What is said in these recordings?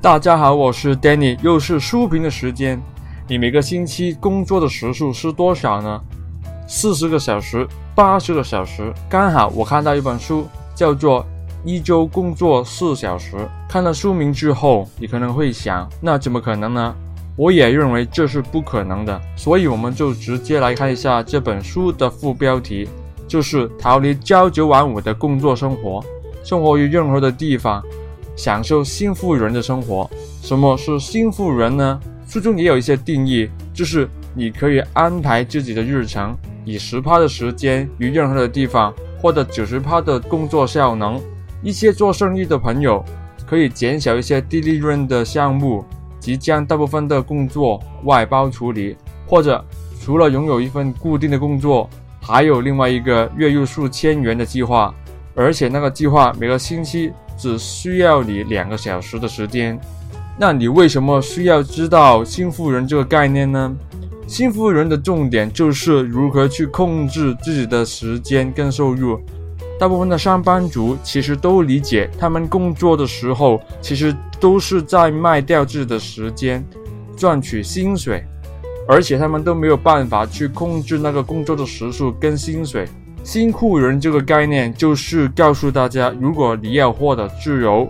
大家好，我是 Danny，又是书评的时间。你每个星期工作的时数是多少呢？四十个小时、八十个小时？刚好我看到一本书，叫做《一周工作四小时》。看了书名之后，你可能会想，那怎么可能呢？我也认为这是不可能的，所以我们就直接来看一下这本书的副标题，就是逃离朝九晚五的工作生活，生活于任何的地方。享受幸福人的生活。什么是幸福人呢？书中也有一些定义，就是你可以安排自己的日程，以十趴的时间于任何的地方获得九十趴的工作效能。一些做生意的朋友可以减少一些低利润的项目，即将大部分的工作外包处理，或者除了拥有一份固定的工作，还有另外一个月入数千元的计划，而且那个计划每个星期。只需要你两个小时的时间，那你为什么需要知道幸福人这个概念呢？幸福人的重点就是如何去控制自己的时间跟收入。大部分的上班族其实都理解，他们工作的时候其实都是在卖掉自己的时间，赚取薪水，而且他们都没有办法去控制那个工作的时数跟薪水。幸福人这个概念就是告诉大家，如果你要获得自由，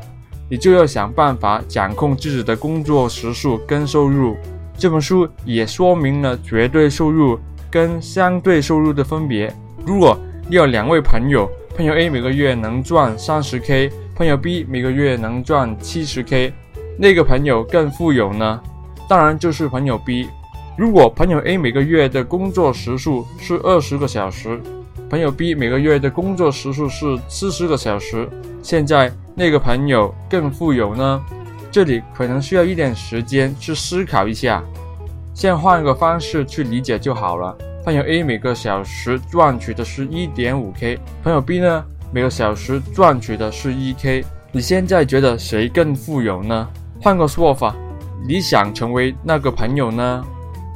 你就要想办法掌控自己的工作时数跟收入。这本书也说明了绝对收入跟相对收入的分别。如果你有两位朋友，朋友 A 每个月能赚三十 K，朋友 B 每个月能赚七十 K，那个朋友更富有呢？当然就是朋友 B。如果朋友 A 每个月的工作时数是二十个小时，朋友 B 每个月的工作时数是四十个小时，现在那个朋友更富有呢？这里可能需要一点时间去思考一下。先换个方式去理解就好了。朋友 A 每个小时赚取的是一点五 K，朋友 B 呢，每个小时赚取的是一 K。你现在觉得谁更富有呢？换个说法，你想成为那个朋友呢？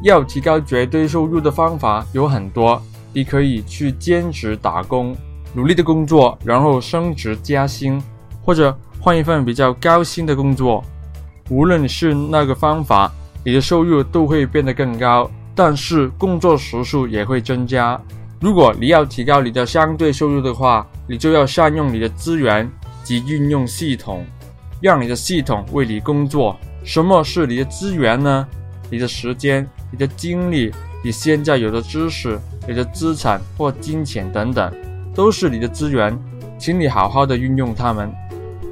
要提高绝对收入的方法有很多。你可以去兼职打工，努力的工作，然后升职加薪，或者换一份比较高薪的工作。无论是那个方法，你的收入都会变得更高，但是工作时数也会增加。如果你要提高你的相对收入的话，你就要善用你的资源及运用系统，让你的系统为你工作。什么是你的资源呢？你的时间、你的精力、你现在有的知识。你的资产或金钱等等，都是你的资源，请你好好的运用它们。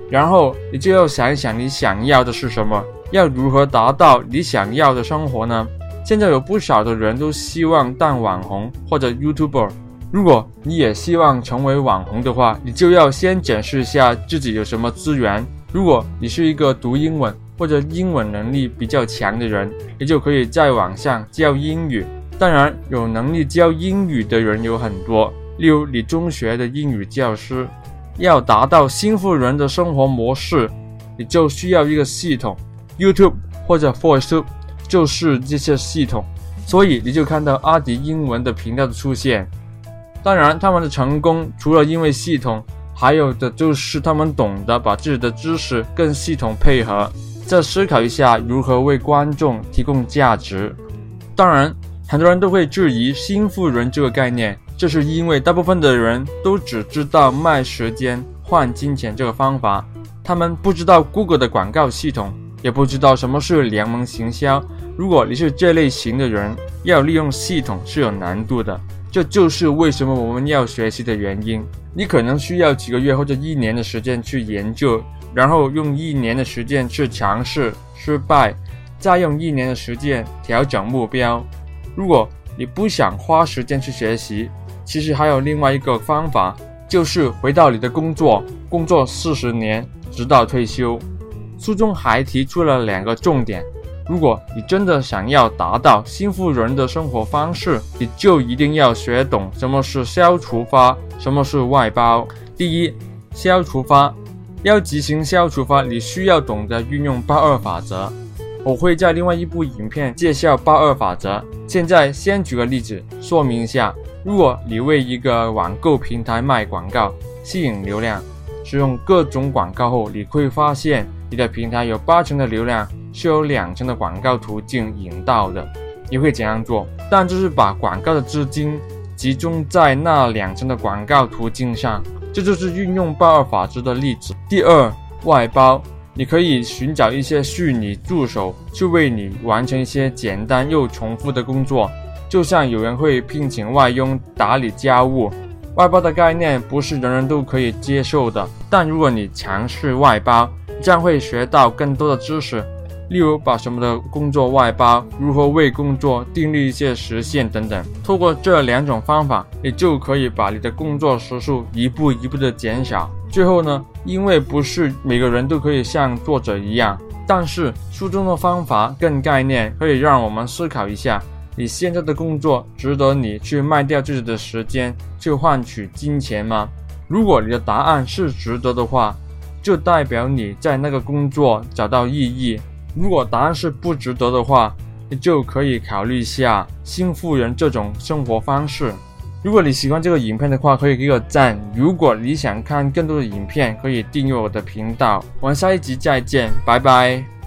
然后你就要想一想，你想要的是什么？要如何达到你想要的生活呢？现在有不少的人都希望当网红或者 YouTuber。如果你也希望成为网红的话，你就要先检视一下自己有什么资源。如果你是一个读英文或者英文能力比较强的人，你就可以在网上教英语。当然，有能力教英语的人有很多，例如你中学的英语教师。要达到新富人的生活模式，你就需要一个系统，YouTube 或者 VoiceTube 就是这些系统。所以你就看到阿迪英文的频道的出现。当然，他们的成功除了因为系统，还有的就是他们懂得把自己的知识跟系统配合，再思考一下如何为观众提供价值。当然。很多人都会质疑“新富人”这个概念，这是因为大部分的人都只知道卖时间换金钱这个方法，他们不知道 Google 的广告系统，也不知道什么是联盟行销。如果你是这类型的人，要利用系统是有难度的，这就是为什么我们要学习的原因。你可能需要几个月或者一年的时间去研究，然后用一年的时间去尝试失败，再用一年的时间调整目标。如果你不想花时间去学习，其实还有另外一个方法，就是回到你的工作，工作四十年，直到退休。书中还提出了两个重点：如果你真的想要达到幸福人的生活方式，你就一定要学懂什么是消除法，什么是外包。第一，消除法，要执行消除法，你需要懂得运用八二法则。我会在另外一部影片介绍八二法则。现在先举个例子说明一下：如果你为一个网购平台卖广告，吸引流量，使用各种广告后，你会发现你的平台有八成的流量是由两成的广告途径引到的，你会怎样做？但就是把广告的资金集中在那两成的广告途径上，这就是运用八二法则的例子。第二，外包，你可以寻找一些虚拟助手去为你完成一些简单又重复的工作，就像有人会聘请外佣打理家务。外包的概念不是人人都可以接受的，但如果你尝试外包，将会学到更多的知识，例如把什么的工作外包，如何为工作订立一些时限等等。通过这两种方法，你就可以把你的工作时数一步一步的减少。最后呢，因为不是每个人都可以像作者一样，但是书中的方法跟概念可以让我们思考一下。你现在的工作值得你去卖掉自己的时间去换取金钱吗？如果你的答案是值得的话，就代表你在那个工作找到意义；如果答案是不值得的话，你就可以考虑一下新富人这种生活方式。如果你喜欢这个影片的话，可以给个赞；如果你想看更多的影片，可以订阅我的频道。我们下一集再见，拜拜。